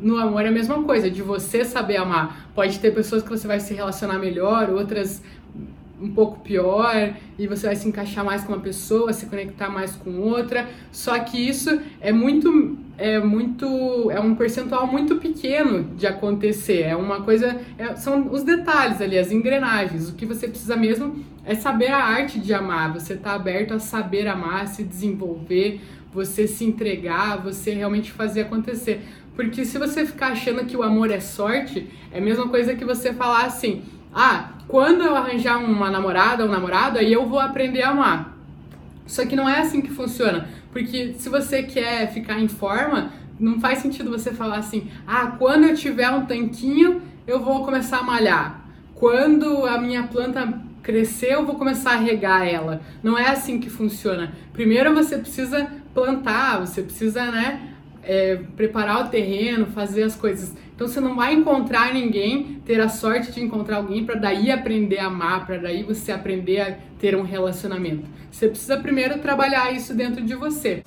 no amor é a mesma coisa, de você saber amar. Pode ter pessoas que você vai se relacionar melhor, outras um pouco pior e você vai se encaixar mais com uma pessoa, se conectar mais com outra. Só que isso é muito é muito é um percentual muito pequeno de acontecer. É uma coisa é, são os detalhes ali, as engrenagens. O que você precisa mesmo é saber a arte de amar. Você está aberto a saber amar, se desenvolver, você se entregar, você realmente fazer acontecer. Porque se você ficar achando que o amor é sorte, é a mesma coisa que você falar assim: "Ah, quando eu arranjar uma namorada ou namorado, aí eu vou aprender a amar. Só que não é assim que funciona. Porque se você quer ficar em forma, não faz sentido você falar assim: ah, quando eu tiver um tanquinho, eu vou começar a malhar. Quando a minha planta crescer, eu vou começar a regar ela. Não é assim que funciona. Primeiro você precisa plantar, você precisa, né? É, preparar o terreno, fazer as coisas. Então você não vai encontrar ninguém, ter a sorte de encontrar alguém para daí aprender a amar, para daí você aprender a ter um relacionamento. Você precisa primeiro trabalhar isso dentro de você.